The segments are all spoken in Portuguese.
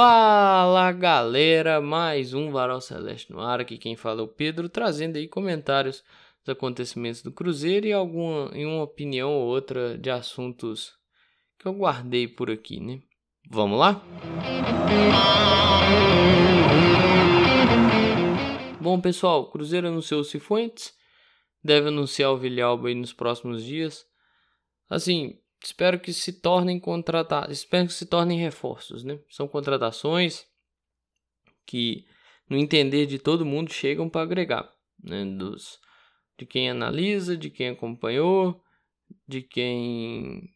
Fala galera, mais um Varal Celeste no ar, aqui quem fala é o Pedro, trazendo aí comentários dos acontecimentos do Cruzeiro e alguma e uma opinião ou outra de assuntos que eu guardei por aqui, né? Vamos lá? Bom pessoal, Cruzeiro anunciou o Cifuentes, deve anunciar o Vilhalba aí nos próximos dias. Assim, espero que se tornem contratar, espero que se tornem reforços, né? São contratações que no entender de todo mundo chegam para agregar, né? Dos de quem analisa, de quem acompanhou, de quem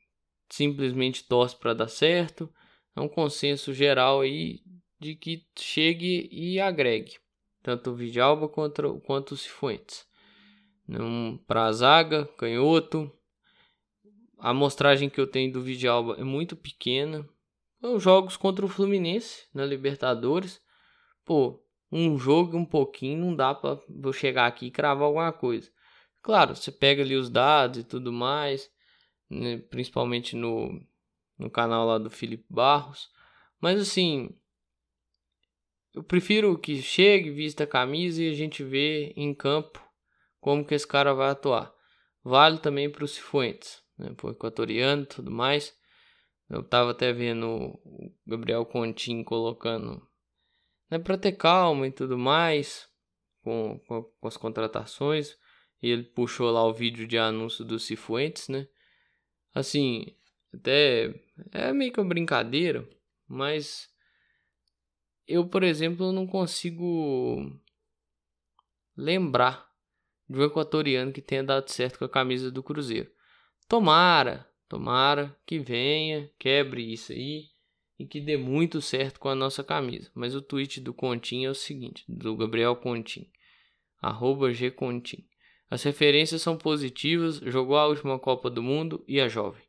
simplesmente torce para dar certo. É um consenso geral aí de que chegue e agregue tanto o Vidalba quanto, quanto o Cifuentes. Para a zaga, canhoto, a amostragem que eu tenho do Vidalba é muito pequena. Os jogos contra o Fluminense na Libertadores, pô, um jogo um pouquinho não dá para eu chegar aqui e cravar alguma coisa. Claro, você pega ali os dados e tudo mais, né, principalmente no, no canal lá do Felipe Barros, mas assim, eu prefiro que chegue, vista a camisa e a gente vê em campo como que esse cara vai atuar. Vale também para os Cifuentes né, pro equatoriano e tudo mais. Eu tava até vendo o Gabriel Contin colocando né, para ter calma e tudo mais com, com, com, as contratações. E ele puxou lá o vídeo de anúncio do Cifuentes, né? Assim, até é meio que uma brincadeira, mas eu, por exemplo, não consigo lembrar de um equatoriano que tenha dado certo com a camisa do Cruzeiro. Tomara, tomara que venha, quebre isso aí e que dê muito certo com a nossa camisa. Mas o tweet do Contim é o seguinte, do Gabriel Contim, arroba gcontim. As referências são positivas, jogou a última Copa do Mundo e é jovem.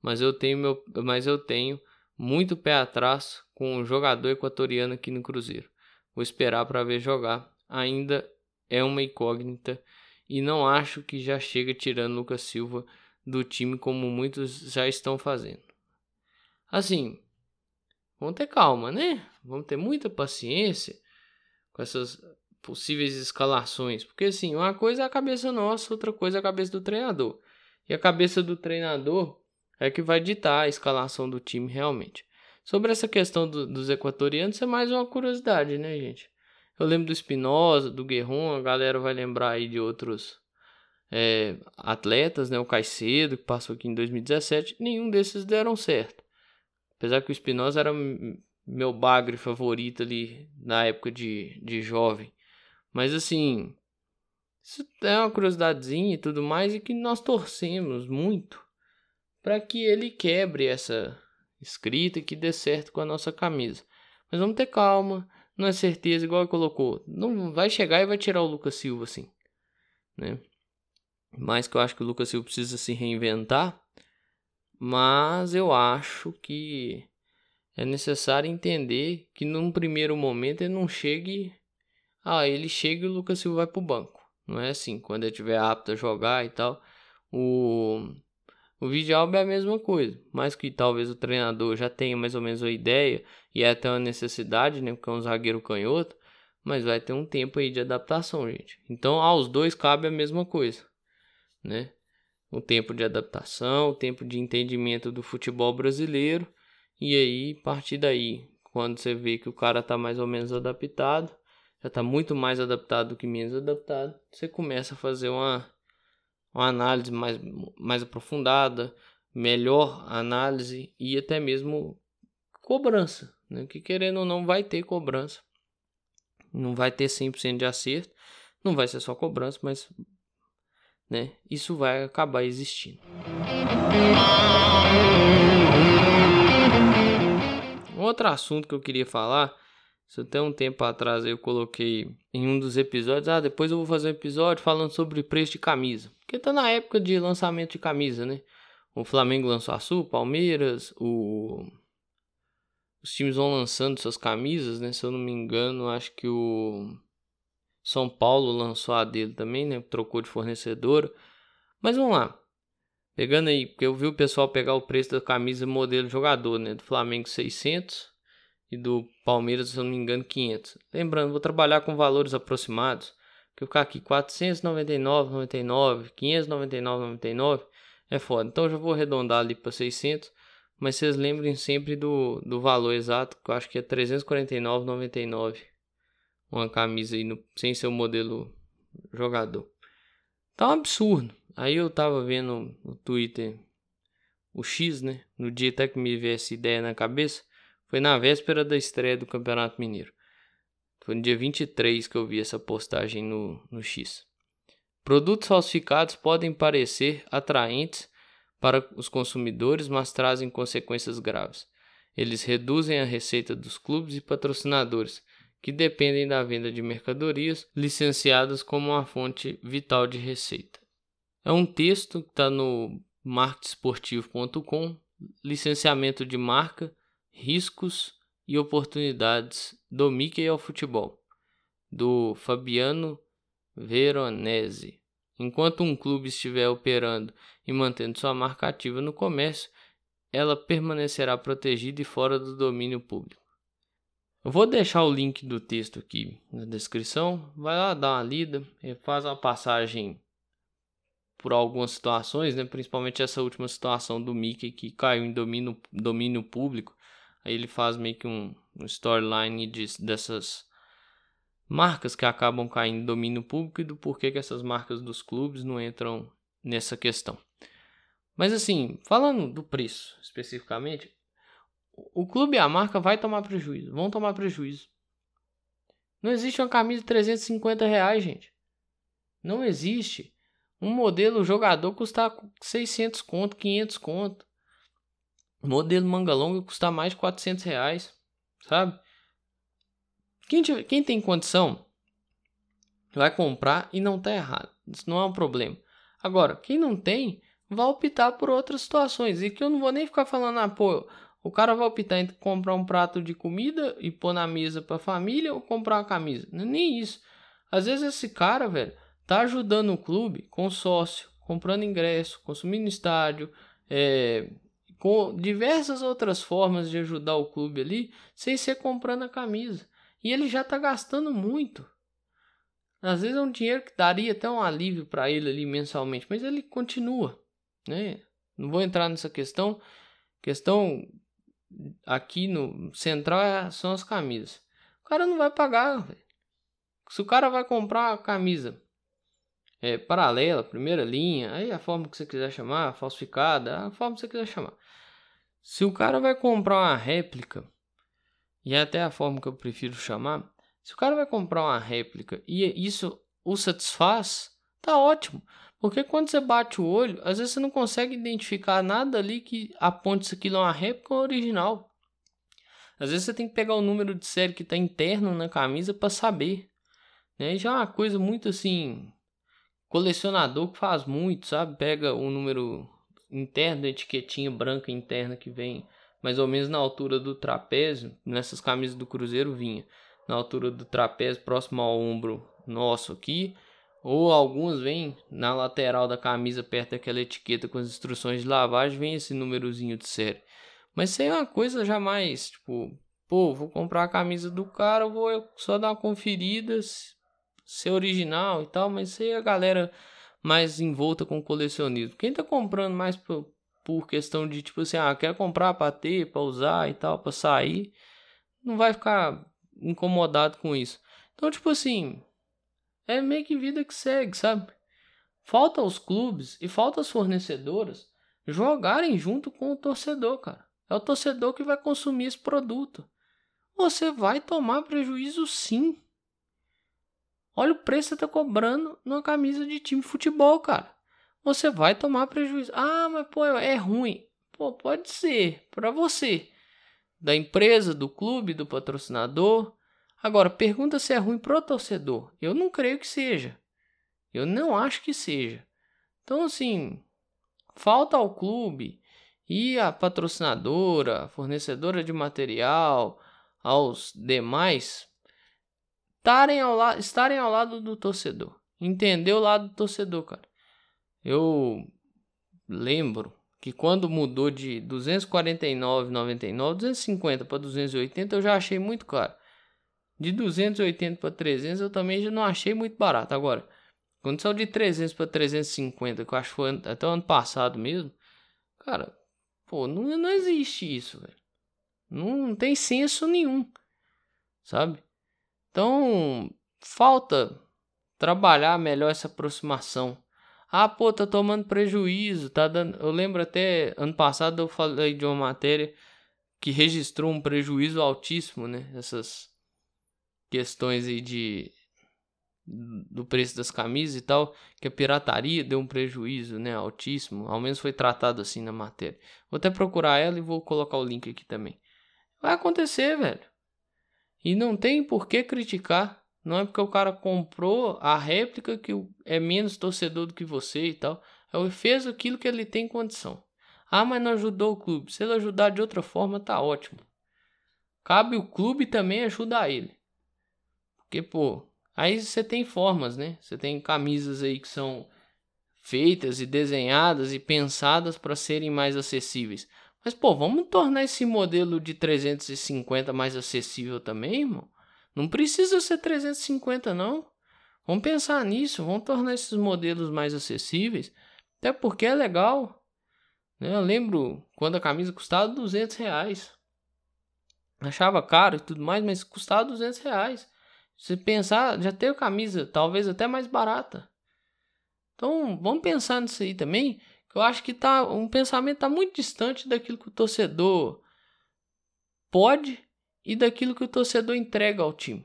Mas eu tenho, meu, mas eu tenho muito pé atrás com o jogador equatoriano aqui no Cruzeiro. Vou esperar para ver jogar. Ainda é uma incógnita e não acho que já chega tirando Lucas Silva do time como muitos já estão fazendo. Assim, vamos ter calma, né? Vamos ter muita paciência com essas possíveis escalações, porque assim, uma coisa é a cabeça nossa, outra coisa é a cabeça do treinador. E a cabeça do treinador é que vai ditar a escalação do time realmente. Sobre essa questão do, dos equatorianos, é mais uma curiosidade, né, gente? Eu lembro do Espinosa, do Guerron, a galera vai lembrar aí de outros é, atletas, né? O Caicedo, que passou aqui em 2017, nenhum desses deram certo. Apesar que o Espinosa era meu bagre favorito ali na época de, de jovem. Mas assim, isso é uma curiosidadezinha e tudo mais, e que nós torcemos muito para que ele quebre essa escrita e que dê certo com a nossa camisa. Mas vamos ter calma, não é certeza, igual ele colocou. Não vai chegar e vai tirar o Lucas Silva assim, né? Mais que eu acho que o Lucas Silva precisa se reinventar, mas eu acho que é necessário entender que num primeiro momento ele não chegue, ah, ele chega e o Lucas Silva vai pro banco. Não é assim, quando ele estiver apto a jogar e tal. O o Vidalba é a mesma coisa, mas que talvez o treinador já tenha mais ou menos a ideia e é até uma necessidade, né, porque é um zagueiro canhoto, mas vai ter um tempo aí de adaptação, gente. Então, aos dois cabe a mesma coisa né? O tempo de adaptação, o tempo de entendimento do futebol brasileiro. E aí, partir daí, quando você vê que o cara tá mais ou menos adaptado, já tá muito mais adaptado do que menos adaptado, você começa a fazer uma, uma análise mais, mais aprofundada, melhor análise e até mesmo cobrança, né? Que querendo ou não vai ter cobrança. Não vai ter 100% de acerto, não vai ser só cobrança, mas né? Isso vai acabar existindo. Outro assunto que eu queria falar, isso até um tempo atrás eu coloquei em um dos episódios, ah, depois eu vou fazer um episódio falando sobre preço de camisa, porque tá na época de lançamento de camisa, né? O Flamengo lançou a Sul, Palmeiras, o os times vão lançando suas camisas, né? Se eu não me engano, acho que o são Paulo lançou a dele também, né? Trocou de fornecedora. Mas vamos lá. Pegando aí, porque eu vi o pessoal pegar o preço da camisa modelo jogador, né? Do Flamengo 600 e do Palmeiras, se eu não me engano, 500. Lembrando, vou trabalhar com valores aproximados, que eu ficar aqui 499,99, 599,99 é foda. Então eu já vou arredondar ali para 600, mas vocês lembrem sempre do, do valor exato, que eu acho que é 349,99 uma camisa aí no, sem ser o modelo jogador. Tá um absurdo. Aí eu tava vendo no Twitter o X, né? No dia até que me veio essa ideia na cabeça. Foi na véspera da estreia do Campeonato Mineiro. Foi no dia 23 que eu vi essa postagem no, no X. Produtos falsificados podem parecer atraentes para os consumidores, mas trazem consequências graves. Eles reduzem a receita dos clubes e patrocinadores, que dependem da venda de mercadorias licenciadas como uma fonte vital de receita. É um texto que está no marketesportivo.com, licenciamento de marca, riscos e oportunidades do Mickey ao futebol, do Fabiano Veronese. Enquanto um clube estiver operando e mantendo sua marca ativa no comércio, ela permanecerá protegida e fora do domínio público. Eu vou deixar o link do texto aqui na descrição. Vai lá dar uma lida, faz uma passagem por algumas situações, né? principalmente essa última situação do Mickey que caiu em domínio, domínio público. Aí ele faz meio que um, um storyline de, dessas marcas que acabam caindo em domínio público e do porquê que essas marcas dos clubes não entram nessa questão. Mas assim, falando do preço especificamente, o clube e a marca vai tomar prejuízo, vão tomar prejuízo. Não existe uma camisa de 350 reais, gente. Não existe. Um modelo jogador custar 600 conto, 500 conto. Modelo manga longa custar mais de 400 reais, sabe? Quem, tiver, quem tem condição vai comprar e não tá errado. Isso não é um problema. Agora, quem não tem, vai optar por outras situações. E que eu não vou nem ficar falando, ah, pô, o cara vai optar entre comprar um prato de comida e pôr na mesa para a família ou comprar uma camisa. É nem isso. Às vezes esse cara, velho, tá ajudando o clube com sócio, comprando ingresso, consumindo estádio, é, com diversas outras formas de ajudar o clube ali, sem ser comprando a camisa. E ele já tá gastando muito. Às vezes é um dinheiro que daria até um alívio para ele ali mensalmente, mas ele continua, né? Não vou entrar nessa questão. Questão aqui no central é, são as camisas. O cara não vai pagar, véio. Se o cara vai comprar a camisa é, paralela, primeira linha, aí a forma que você quiser chamar, falsificada, a forma que você quiser chamar. Se o cara vai comprar uma réplica, e é até a forma que eu prefiro chamar, se o cara vai comprar uma réplica e isso o satisfaz, tá ótimo. Porque quando você bate o olho, às vezes você não consegue identificar nada ali que aponte se aquilo é uma réplica ou original. Às vezes você tem que pegar o número de série que está interno na camisa para saber. Né? Já é uma coisa muito assim. Colecionador que faz muito, sabe? Pega o número interno etiquetinha branca interna que vem mais ou menos na altura do trapézio. Nessas camisas do Cruzeiro vinha na altura do trapézio, próximo ao ombro nosso aqui ou alguns vêm na lateral da camisa perto daquela etiqueta com as instruções de lavagem, vem esse númerozinho de série. Mas aí é uma coisa jamais, tipo, pô, vou comprar a camisa do cara, vou só dar uma conferida, ser original e tal, mas isso aí é a galera mais envolta com colecionismo. Quem tá comprando mais por, por questão de, tipo assim, ah, quer comprar pra ter, pra usar e tal, pra sair, não vai ficar incomodado com isso. Então, tipo assim, é meio que vida que segue, sabe? Falta aos clubes e falta às fornecedoras jogarem junto com o torcedor, cara. É o torcedor que vai consumir esse produto. Você vai tomar prejuízo sim. Olha o preço que você tá cobrando numa camisa de time de futebol, cara. Você vai tomar prejuízo. Ah, mas pô, é ruim. Pô, pode ser para você. Da empresa, do clube, do patrocinador. Agora, pergunta se é ruim pro torcedor. Eu não creio que seja. Eu não acho que seja. Então, assim, falta ao clube e a patrocinadora, fornecedora de material, aos demais estarem ao, la estarem ao lado do torcedor. Entender o lado do torcedor, cara. Eu lembro que quando mudou de 249,99, 250 para 280 eu já achei muito caro. De 280 para 300 eu também já não achei muito barato. Agora, quando saiu de 300 para 350, que eu acho que foi até o ano passado mesmo, cara, pô, não, não existe isso, velho. Não, não tem senso nenhum, sabe? Então, falta trabalhar melhor essa aproximação ah, pô, tá tomando prejuízo, tá dando. Eu lembro até ano passado eu falei de uma matéria que registrou um prejuízo altíssimo, né? Essas questões aí de do preço das camisas e tal, que a pirataria deu um prejuízo, né, altíssimo, ao menos foi tratado assim na matéria. Vou até procurar ela e vou colocar o link aqui também. Vai acontecer, velho. E não tem por que criticar. Não é porque o cara comprou a réplica que é menos torcedor do que você e tal. Ele fez aquilo que ele tem condição. Ah, mas não ajudou o clube. Se ele ajudar de outra forma, tá ótimo. Cabe o clube também ajudar ele. Porque, pô, aí você tem formas, né? Você tem camisas aí que são feitas e desenhadas e pensadas para serem mais acessíveis. Mas, pô, vamos tornar esse modelo de 350 mais acessível também, irmão? Não precisa ser 350 não. Vamos pensar nisso, vamos tornar esses modelos mais acessíveis, até porque é legal. Né? Eu lembro quando a camisa custava 200 reais. Achava caro e tudo mais, mas custava 200 reais. Se pensar, já tem camisa talvez até mais barata. Então vamos pensar nisso aí também. Que eu acho que tá um pensamento tá muito distante daquilo que o torcedor pode e daquilo que o torcedor entrega ao time.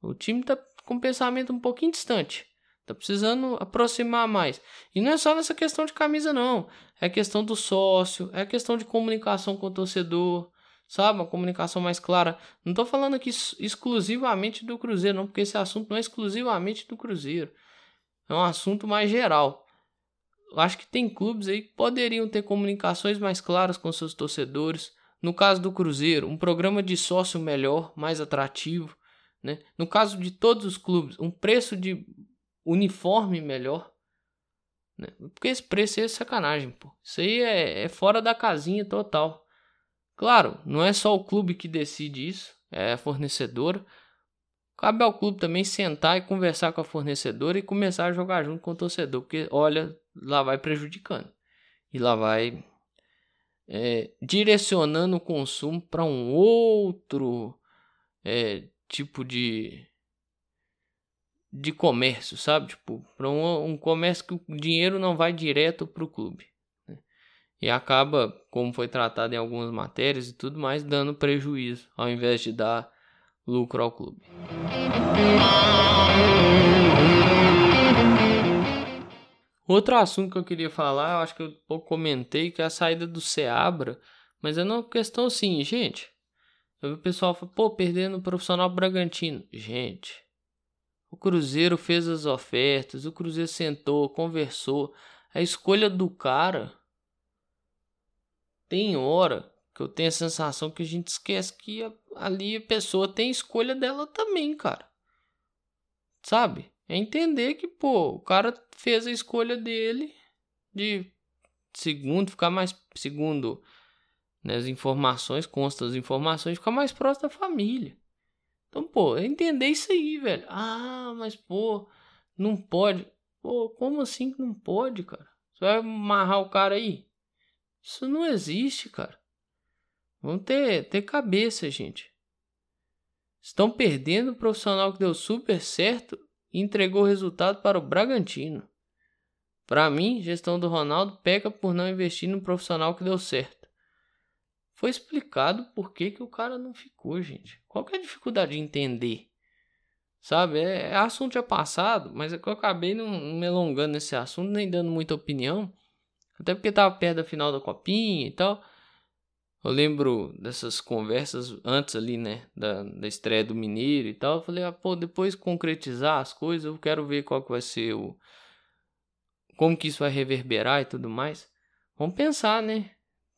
O time está com um pensamento um pouquinho distante. Tá precisando aproximar mais. E não é só nessa questão de camisa, não. É questão do sócio, é questão de comunicação com o torcedor, sabe? Uma comunicação mais clara. Não tô falando aqui exclusivamente do Cruzeiro, não, porque esse assunto não é exclusivamente do Cruzeiro. É um assunto mais geral. Eu acho que tem clubes aí que poderiam ter comunicações mais claras com seus torcedores, no caso do Cruzeiro, um programa de sócio melhor, mais atrativo. Né? No caso de todos os clubes, um preço de uniforme melhor. Né? Porque esse preço aí é sacanagem, pô. Isso aí é, é fora da casinha total. Claro, não é só o clube que decide isso, é a fornecedora. Cabe ao clube também sentar e conversar com a fornecedora e começar a jogar junto com o torcedor, porque olha, lá vai prejudicando. E lá vai é, direcionando o consumo para um outro é, tipo de de comércio, sabe? Tipo, para um, um, comércio que o dinheiro não vai direto para o clube. E acaba, como foi tratado em algumas matérias e tudo mais, dando prejuízo ao invés de dar lucro ao clube. Outro assunto que eu queria falar, eu acho que eu pouco comentei, que é a saída do Seabra, mas é uma questão assim, gente. Eu vi o pessoal falar, pô, perdendo o profissional Bragantino. Gente, o Cruzeiro fez as ofertas, o Cruzeiro sentou, conversou. A escolha do cara tem hora que eu tenho a sensação que a gente esquece que ali a pessoa tem escolha dela também, cara. Sabe? É entender que, pô, o cara fez a escolha dele de segundo, ficar mais segundo né, as informações, consta as informações, ficar mais próximo da família. Então, pô, é entender isso aí, velho. Ah, mas pô, não pode. Pô, como assim que não pode, cara? Você vai amarrar o cara aí? Isso não existe, cara. Vamos ter, ter cabeça, gente. Estão perdendo o profissional que deu super certo e entregou o resultado para o Bragantino. Para mim, gestão do Ronaldo peca por não investir no profissional que deu certo. Foi explicado por que, que o cara não ficou, gente. Qual que é a dificuldade de entender? Sabe, é, é assunto já passado, mas é que eu acabei não, não me alongando nesse assunto, nem dando muita opinião. Até porque tava perto da final da copinha e tal. Eu lembro dessas conversas antes ali, né, da, da estreia do Mineiro e tal. Eu falei, ah, pô, depois concretizar as coisas, eu quero ver qual que vai ser o. Como que isso vai reverberar e tudo mais. Vamos pensar, né?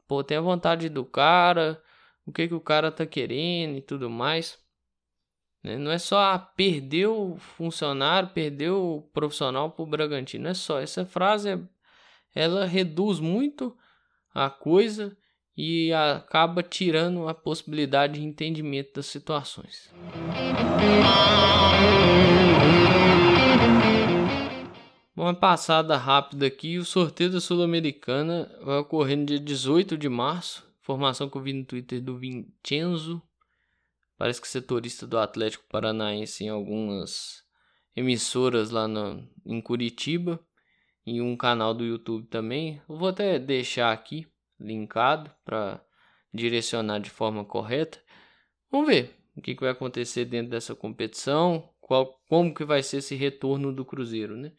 Pô, tem a vontade do cara, o que que o cara tá querendo e tudo mais. Né? Não é só ah, perder o funcionário, perder o profissional pro Bragantino. Não é só. Essa frase, ela reduz muito a coisa e acaba tirando a possibilidade de entendimento das situações. Uma passada rápida aqui, o sorteio da Sul-Americana vai ocorrer no dia 18 de março. Informação que eu vi no Twitter do Vincenzo, parece que setorista do Atlético Paranaense em algumas emissoras lá no, em Curitiba e um canal do YouTube também. Eu vou até deixar aqui linkado para direcionar de forma correta. Vamos ver o que, que vai acontecer dentro dessa competição, qual, como que vai ser esse retorno do Cruzeiro, né?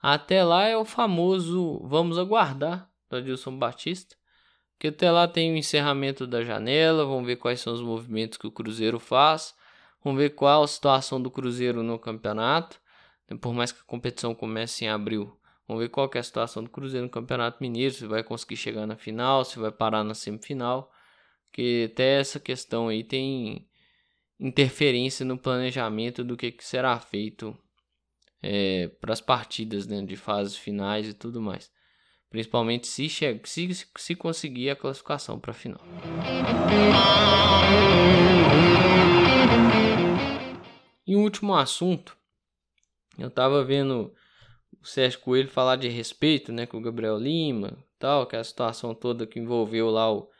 Até lá é o famoso vamos aguardar do Adilson Batista, que até lá tem o encerramento da janela, vamos ver quais são os movimentos que o Cruzeiro faz, vamos ver qual a situação do Cruzeiro no campeonato, por mais que a competição comece em abril, Vamos ver qual é a situação do Cruzeiro no Campeonato Mineiro, se vai conseguir chegar na final, se vai parar na semifinal. Porque até essa questão aí tem interferência no planejamento do que, que será feito é, para as partidas né, de fases finais e tudo mais. Principalmente se, se, se conseguir a classificação para a final. E um último assunto, eu estava vendo o Sérgio Coelho falar de respeito, né, com o Gabriel Lima, tal, que é a situação toda que envolveu lá o,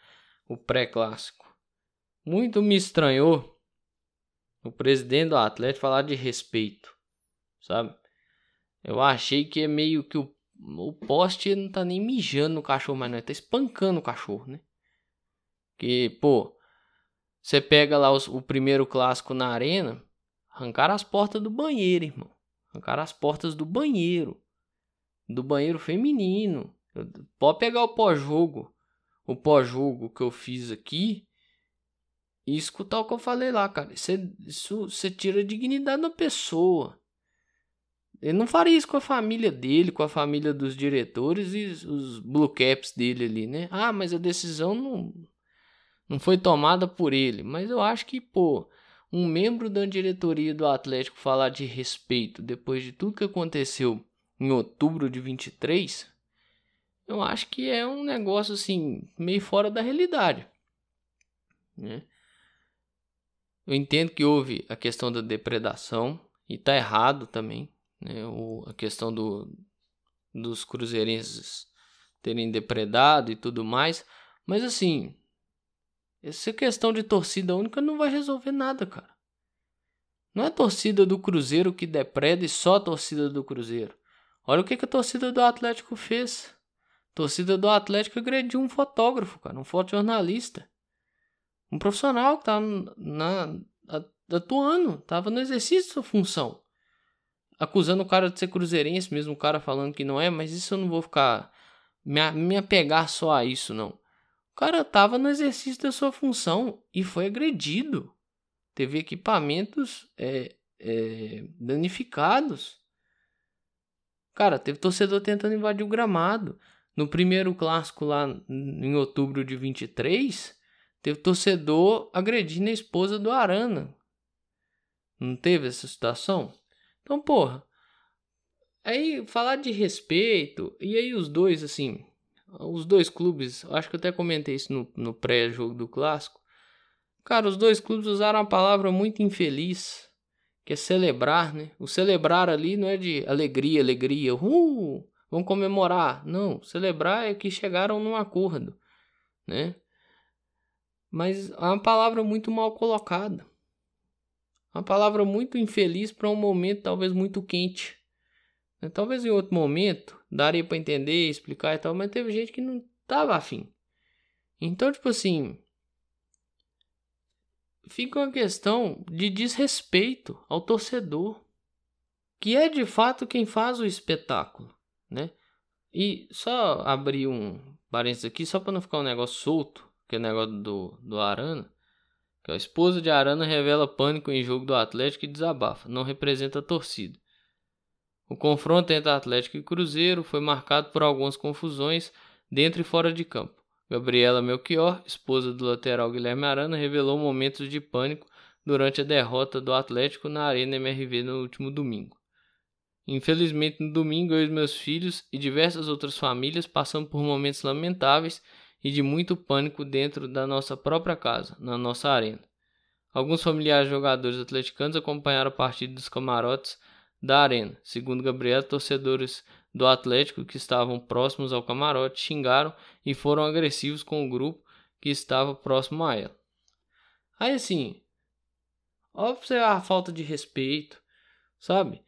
o pré-clássico. Muito me estranhou o presidente do Atlético falar de respeito, sabe? Eu achei que é meio que o, o poste não tá nem mijando no cachorro, mas não, ele tá espancando o cachorro, né? Que, pô, você pega lá os, o primeiro clássico na arena, arrancaram as portas do banheiro, irmão. Arrancaram as portas do banheiro. Do banheiro feminino. Pode pegar o pós-jogo. O pós-jogo que eu fiz aqui. E escutar o que eu falei lá, cara. Isso, é, isso você tira a dignidade da pessoa. Ele não faria isso com a família dele, com a família dos diretores e os blue caps dele ali, né? Ah, mas a decisão não, não foi tomada por ele. Mas eu acho que, pô, um membro da diretoria do Atlético falar de respeito depois de tudo que aconteceu em outubro de 23, eu acho que é um negócio assim meio fora da realidade, né? Eu entendo que houve a questão da depredação e tá errado também, né? O, a questão do, dos cruzeirenses terem depredado e tudo mais, mas assim, essa questão de torcida única não vai resolver nada, cara. Não é a torcida do Cruzeiro que depreda e só a torcida do Cruzeiro. Olha o que, que a torcida do Atlético fez. A torcida do Atlético agrediu um fotógrafo, cara, um fotojornalista. Um profissional que tava na, atuando, tava no exercício de sua função. Acusando o cara de ser cruzeirense, mesmo o cara falando que não é, mas isso eu não vou ficar me, me apegar só a isso, não. O cara estava no exercício da sua função e foi agredido. Teve equipamentos é, é, danificados. Cara, teve torcedor tentando invadir o gramado. No primeiro clássico lá em outubro de 23, teve torcedor agredindo a esposa do Arana. Não teve essa situação? Então, porra. Aí falar de respeito, e aí os dois, assim, os dois clubes, acho que eu até comentei isso no, no pré-jogo do clássico. Cara, os dois clubes usaram uma palavra muito infeliz, que é celebrar, né? O celebrar ali não é de alegria, alegria, uh, vamos comemorar. Não, celebrar é que chegaram num acordo, né? Mas é uma palavra muito mal colocada. Uma palavra muito infeliz para um momento talvez muito quente. Talvez em outro momento daria para entender, explicar e tal, mas teve gente que não tava afim. Então, tipo assim, fica uma questão de desrespeito ao torcedor, que é de fato quem faz o espetáculo, né? E só abrir um parênteses aqui, só para não ficar um negócio solto, que é o negócio do, do Arana, que a esposa de Arana revela pânico em jogo do Atlético e desabafa, não representa a torcida. O confronto entre Atlético e Cruzeiro foi marcado por algumas confusões dentro e fora de campo. Gabriela Melchior, esposa do lateral Guilherme Arana, revelou momentos de pânico durante a derrota do Atlético na Arena MRV no último domingo. Infelizmente, no domingo, eu e meus filhos e diversas outras famílias passamos por momentos lamentáveis e de muito pânico dentro da nossa própria casa, na nossa arena. Alguns familiares jogadores atleticanos acompanharam a partida dos camarotes da arena. Segundo Gabriel, torcedores do Atlético que estavam próximos ao camarote xingaram e foram agressivos com o grupo que estava próximo a ela. Aí assim, óbvio a falta de respeito, sabe?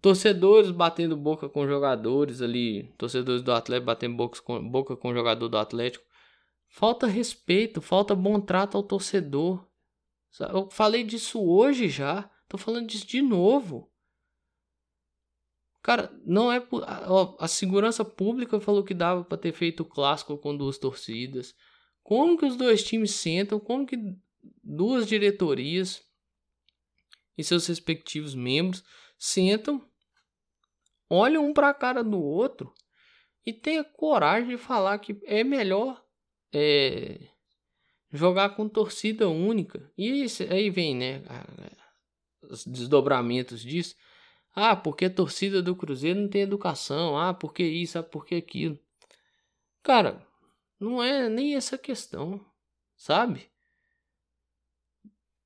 Torcedores batendo boca com jogadores ali, torcedores do Atlético batendo boca com, boca com jogador do Atlético. Falta respeito, falta bom trato ao torcedor. Eu falei disso hoje já, tô falando disso de novo. Cara, não é. Ó, a segurança pública falou que dava para ter feito o clássico com duas torcidas. Como que os dois times sentam? Como que duas diretorias e seus respectivos membros sentam, olham um para a cara do outro e tenha coragem de falar que é melhor é, jogar com torcida única. E aí vem, né, os desdobramentos disso. Ah, porque a torcida do Cruzeiro não tem educação. Ah, porque isso, ah, porque aquilo. Cara, não é nem essa questão, sabe?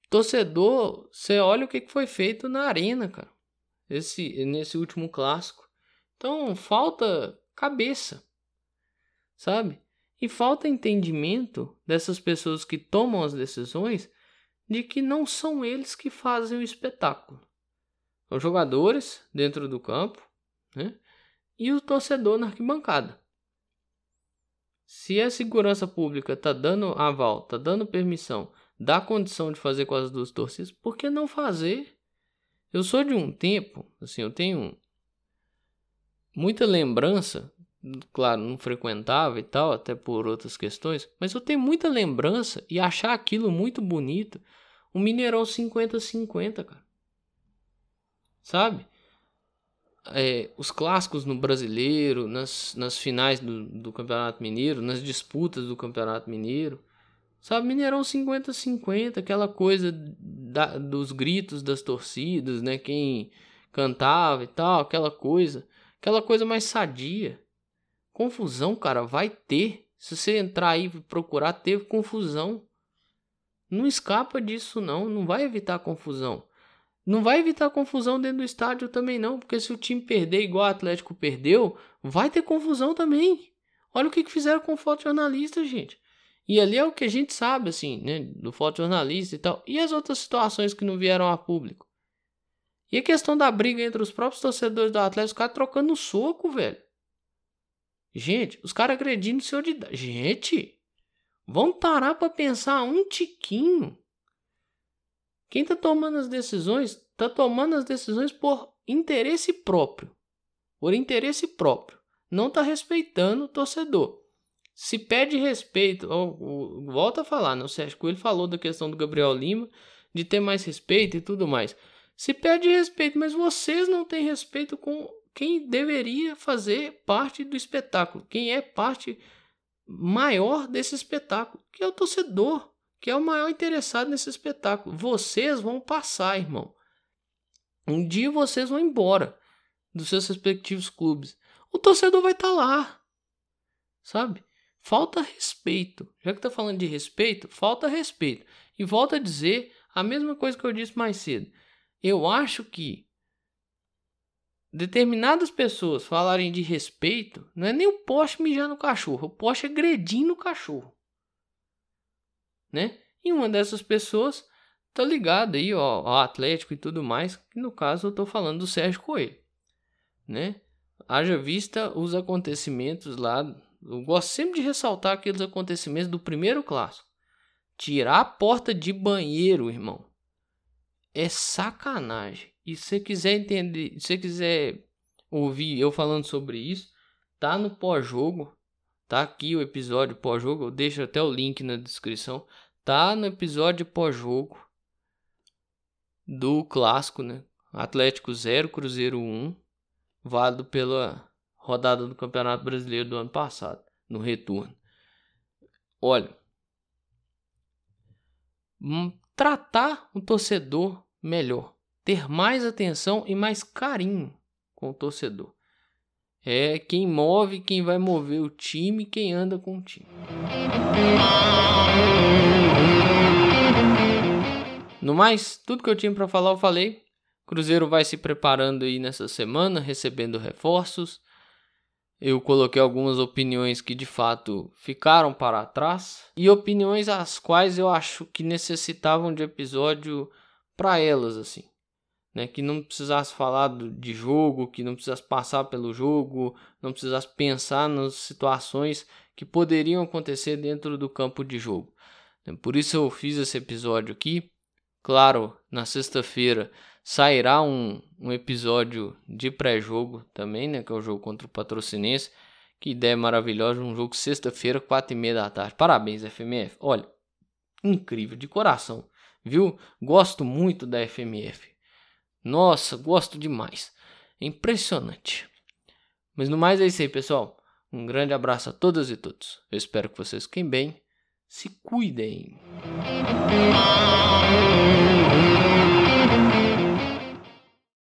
Torcedor, você olha o que foi feito na arena, cara. Esse, nesse último clássico. Então, falta cabeça, sabe? E falta entendimento dessas pessoas que tomam as decisões de que não são eles que fazem o espetáculo os jogadores dentro do campo né? e o torcedor na arquibancada. Se a segurança pública está dando aval, está dando permissão, dá condição de fazer com as duas torcidas, por que não fazer? Eu sou de um tempo, assim, eu tenho muita lembrança, claro, não frequentava e tal, até por outras questões, mas eu tenho muita lembrança e achar aquilo muito bonito. O Mineirão 50-50, cara sabe? É, os clássicos no brasileiro, nas, nas finais do, do Campeonato Mineiro, nas disputas do Campeonato Mineiro, sabe? Mineirão 50-50, aquela coisa da, dos gritos das torcidas, né? Quem cantava e tal, aquela coisa, aquela coisa mais sadia. Confusão, cara, vai ter. Se você entrar aí e procurar, teve confusão. Não escapa disso, não. Não vai evitar confusão. Não vai evitar confusão dentro do estádio também não, porque se o time perder igual o Atlético perdeu, vai ter confusão também. Olha o que, que fizeram com o fotojornalista, gente. E ali é o que a gente sabe, assim, né, do fotojornalista e tal. E as outras situações que não vieram a público? E a questão da briga entre os próprios torcedores do Atlético, os caras trocando soco, velho. Gente, os caras agredindo o senhor de. Gente, vamos parar pra pensar um tiquinho. Quem está tomando as decisões está tomando as decisões por interesse próprio. Por interesse próprio. Não está respeitando o torcedor. Se pede respeito, volta a falar, né? o Sérgio Coelho falou da questão do Gabriel Lima, de ter mais respeito e tudo mais. Se pede respeito, mas vocês não têm respeito com quem deveria fazer parte do espetáculo, quem é parte maior desse espetáculo, que é o torcedor que é o maior interessado nesse espetáculo. Vocês vão passar, irmão. Um dia vocês vão embora dos seus respectivos clubes. O torcedor vai estar tá lá. Sabe? Falta respeito. Já que tá falando de respeito, falta respeito. E volto a dizer a mesma coisa que eu disse mais cedo. Eu acho que determinadas pessoas falarem de respeito, não é nem o poste mijar no cachorro, o poste agredindo o cachorro né? E uma dessas pessoas tá ligada aí ó, ao Atlético e tudo mais, que no caso eu tô falando do Sérgio Coelho, né? Haja vista os acontecimentos lá, eu gosto sempre de ressaltar aqueles acontecimentos do primeiro clássico. Tirar a porta de banheiro, irmão, é sacanagem. E se você quiser entender, se você quiser ouvir eu falando sobre isso, tá no pós-jogo, Tá aqui o episódio pós-jogo, eu deixo até o link na descrição. Tá no episódio pós-jogo do clássico, né? Atlético 0, Cruzeiro 1, válido pela rodada do Campeonato Brasileiro do ano passado, no retorno. Olha, hum, tratar o torcedor melhor, ter mais atenção e mais carinho com o torcedor. É quem move, quem vai mover o time, quem anda com o time. No mais, tudo que eu tinha para falar eu falei. Cruzeiro vai se preparando aí nessa semana, recebendo reforços. Eu coloquei algumas opiniões que de fato ficaram para trás e opiniões as quais eu acho que necessitavam de episódio para elas assim, né? Que não precisasse falar de jogo, que não precisasse passar pelo jogo, não precisasse pensar nas situações que poderiam acontecer dentro do campo de jogo. Por isso eu fiz esse episódio aqui. Claro, na sexta-feira sairá um, um episódio de pré-jogo também, né? Que é o jogo contra o Patrocinense. Que ideia maravilhosa, um jogo sexta-feira, quatro e meia da tarde. Parabéns, FMF. Olha, incrível, de coração, viu? Gosto muito da FMF. Nossa, gosto demais. É impressionante. Mas no mais é isso aí, pessoal. Um grande abraço a todas e todos. Eu espero que vocês fiquem bem. Se cuidem.